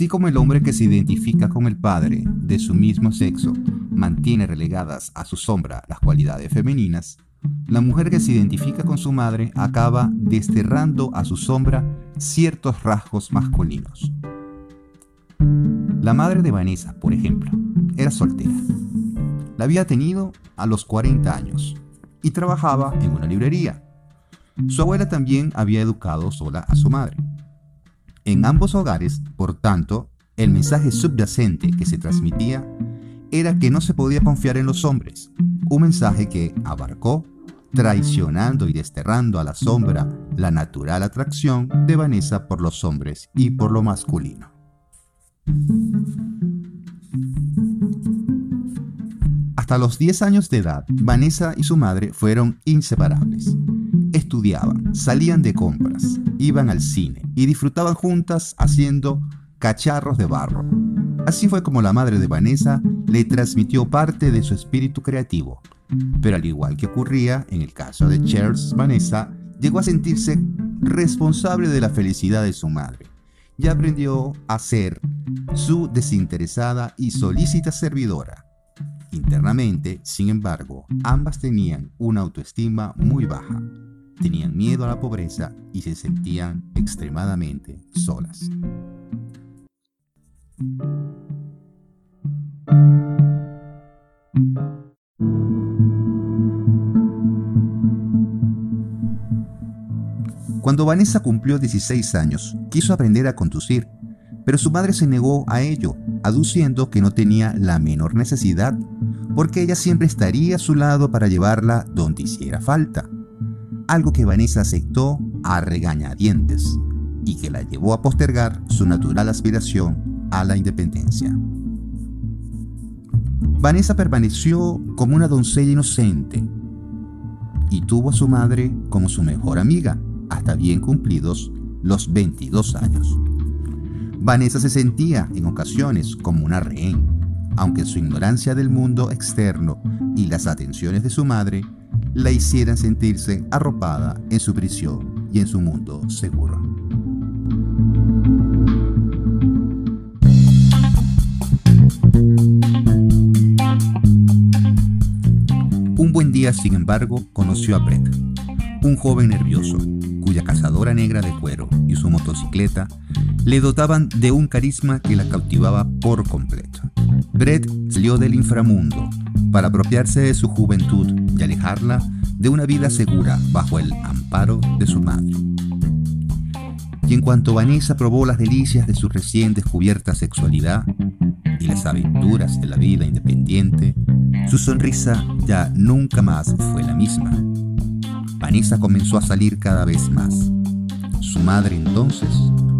Así como el hombre que se identifica con el padre de su mismo sexo mantiene relegadas a su sombra las cualidades femeninas, la mujer que se identifica con su madre acaba desterrando a su sombra ciertos rasgos masculinos. La madre de Vanessa, por ejemplo, era soltera. La había tenido a los 40 años y trabajaba en una librería. Su abuela también había educado sola a su madre. En ambos hogares, por tanto, el mensaje subyacente que se transmitía era que no se podía confiar en los hombres, un mensaje que abarcó, traicionando y desterrando a la sombra la natural atracción de Vanessa por los hombres y por lo masculino. Hasta los 10 años de edad, Vanessa y su madre fueron inseparables. Estudiaban, salían de compras, iban al cine y disfrutaban juntas haciendo cacharros de barro. Así fue como la madre de Vanessa le transmitió parte de su espíritu creativo. Pero al igual que ocurría en el caso de Charles, Vanessa llegó a sentirse responsable de la felicidad de su madre y aprendió a ser su desinteresada y solícita servidora. Internamente, sin embargo, ambas tenían una autoestima muy baja, tenían miedo a la pobreza y se sentían extremadamente solas. Cuando Vanessa cumplió 16 años, quiso aprender a conducir, pero su madre se negó a ello, aduciendo que no tenía la menor necesidad, porque ella siempre estaría a su lado para llevarla donde hiciera falta. Algo que Vanessa aceptó a regañadientes y que la llevó a postergar su natural aspiración a la independencia. Vanessa permaneció como una doncella inocente y tuvo a su madre como su mejor amiga hasta bien cumplidos los 22 años. Vanessa se sentía en ocasiones como una rehén, aunque su ignorancia del mundo externo y las atenciones de su madre la hicieran sentirse arropada en su prisión y en su mundo seguro. Un buen día, sin embargo, conoció a Brett, un joven nervioso, cuya cazadora negra de cuero y su motocicleta le dotaban de un carisma que la cautivaba por completo. Brett salió del inframundo para apropiarse de su juventud y alejarla de una vida segura bajo el amparo de su madre. Y en cuanto Vanessa probó las delicias de su recién descubierta sexualidad y las aventuras de la vida independiente, su sonrisa ya nunca más fue la misma. Vanessa comenzó a salir cada vez más. Su madre entonces,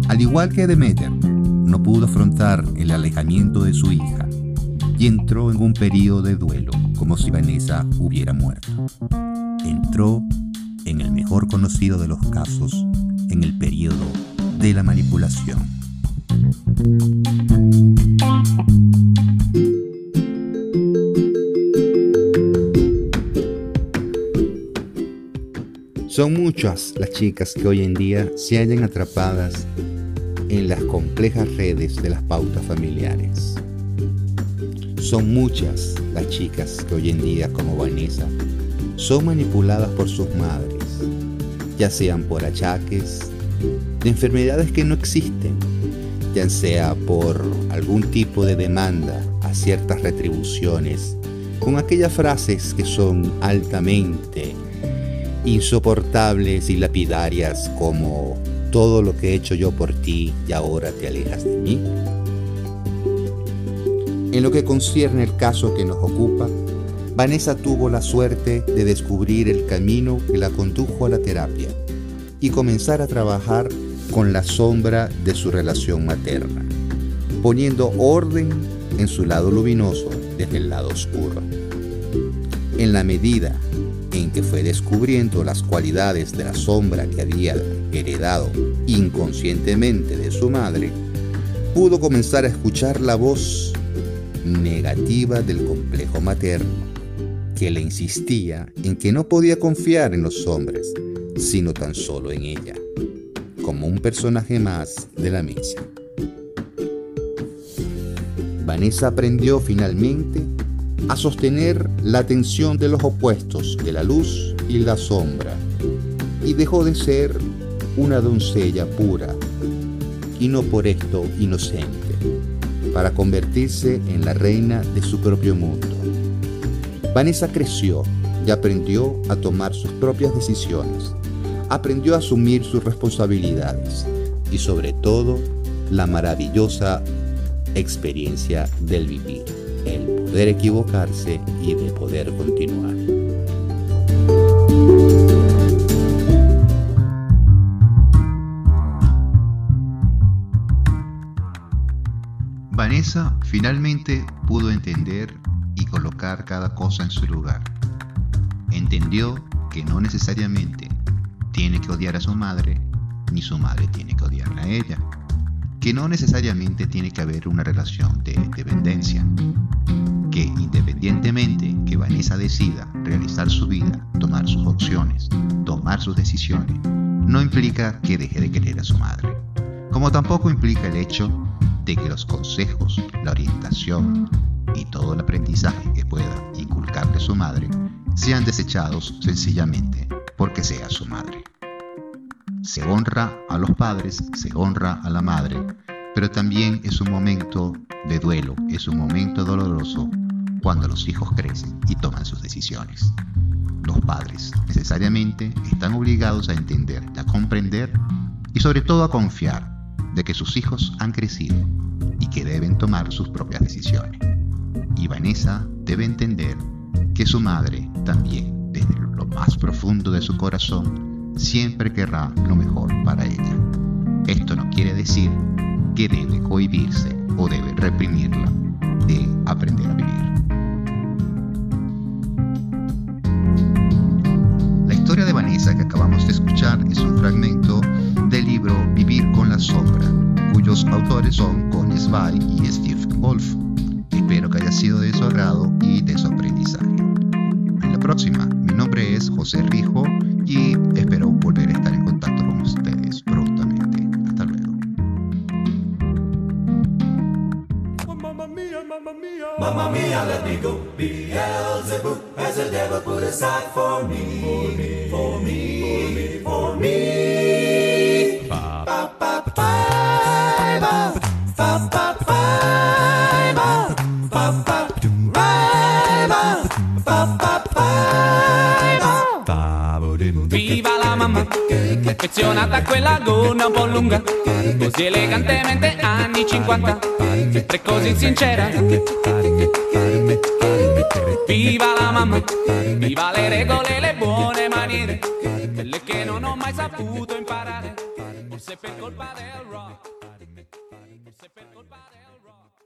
al igual que Demeter, no pudo afrontar el alejamiento de su hija y entró en un periodo de duelo como si Vanessa hubiera muerto. Entró en el mejor conocido de los casos, en el periodo de la manipulación. Son muchas las chicas que hoy en día se hallan atrapadas en las complejas redes de las pautas familiares. Son muchas las chicas que hoy en día, como Vanessa, son manipuladas por sus madres, ya sean por achaques de enfermedades que no existen, ya sea por algún tipo de demanda a ciertas retribuciones, con aquellas frases que son altamente insoportables y lapidarias como todo lo que he hecho yo por ti y ahora te alejas de mí? En lo que concierne el caso que nos ocupa, Vanessa tuvo la suerte de descubrir el camino que la condujo a la terapia y comenzar a trabajar con la sombra de su relación materna, poniendo orden en su lado luminoso desde el lado oscuro. En la medida en que fue descubriendo las cualidades de la sombra que había heredado inconscientemente de su madre, pudo comenzar a escuchar la voz negativa del complejo materno, que le insistía en que no podía confiar en los hombres, sino tan solo en ella, como un personaje más de la misa. Vanessa aprendió finalmente a sostener la tensión de los opuestos de la luz y la sombra y dejó de ser una doncella pura y no por esto inocente, para convertirse en la reina de su propio mundo. Vanessa creció y aprendió a tomar sus propias decisiones, aprendió a asumir sus responsabilidades y sobre todo la maravillosa experiencia del vivir, el poder equivocarse y de poder continuar. Vanessa finalmente pudo entender y colocar cada cosa en su lugar. Entendió que no necesariamente tiene que odiar a su madre, ni su madre tiene que odiarla a ella. Que no necesariamente tiene que haber una relación de dependencia. Que independientemente que Vanessa decida realizar su vida, tomar sus opciones, tomar sus decisiones, no implica que deje de querer a su madre. Como tampoco implica el hecho de que los consejos, la orientación y todo el aprendizaje que pueda inculcarle su madre sean desechados sencillamente porque sea su madre. Se honra a los padres, se honra a la madre, pero también es un momento de duelo, es un momento doloroso cuando los hijos crecen y toman sus decisiones. Los padres necesariamente están obligados a entender, a comprender y sobre todo a confiar de que sus hijos han crecido y que deben tomar sus propias decisiones. Y Vanessa debe entender que su madre también, desde lo más profundo de su corazón, siempre querrá lo mejor para ella. Esto no quiere decir que debe cohibirse o debe reprimirla de aprender a vivir. La historia de Vanessa que acabamos de escuchar es un fragmento del libro Vivir con la sombra, cuyos autores son Connie Zwei y Steve Wolf. Espero que haya sido de su agrado y de su aprendizaje. En la próxima, mi nombre es José Rijo y espero volver a estar en contacto con ustedes prontamente. Hasta luego. Mamma mia, let me go. Beelzebub has a devil put aside for me, for me, for me. Ba, ba, Viva la mamma, affezionata quella gonna un po' lunga, così elegantemente anni 50, sempre così sincera. Viva la mamma, viva le regole le buone maniere, quelle che non ho mai saputo imparare, forse per colpa del rock.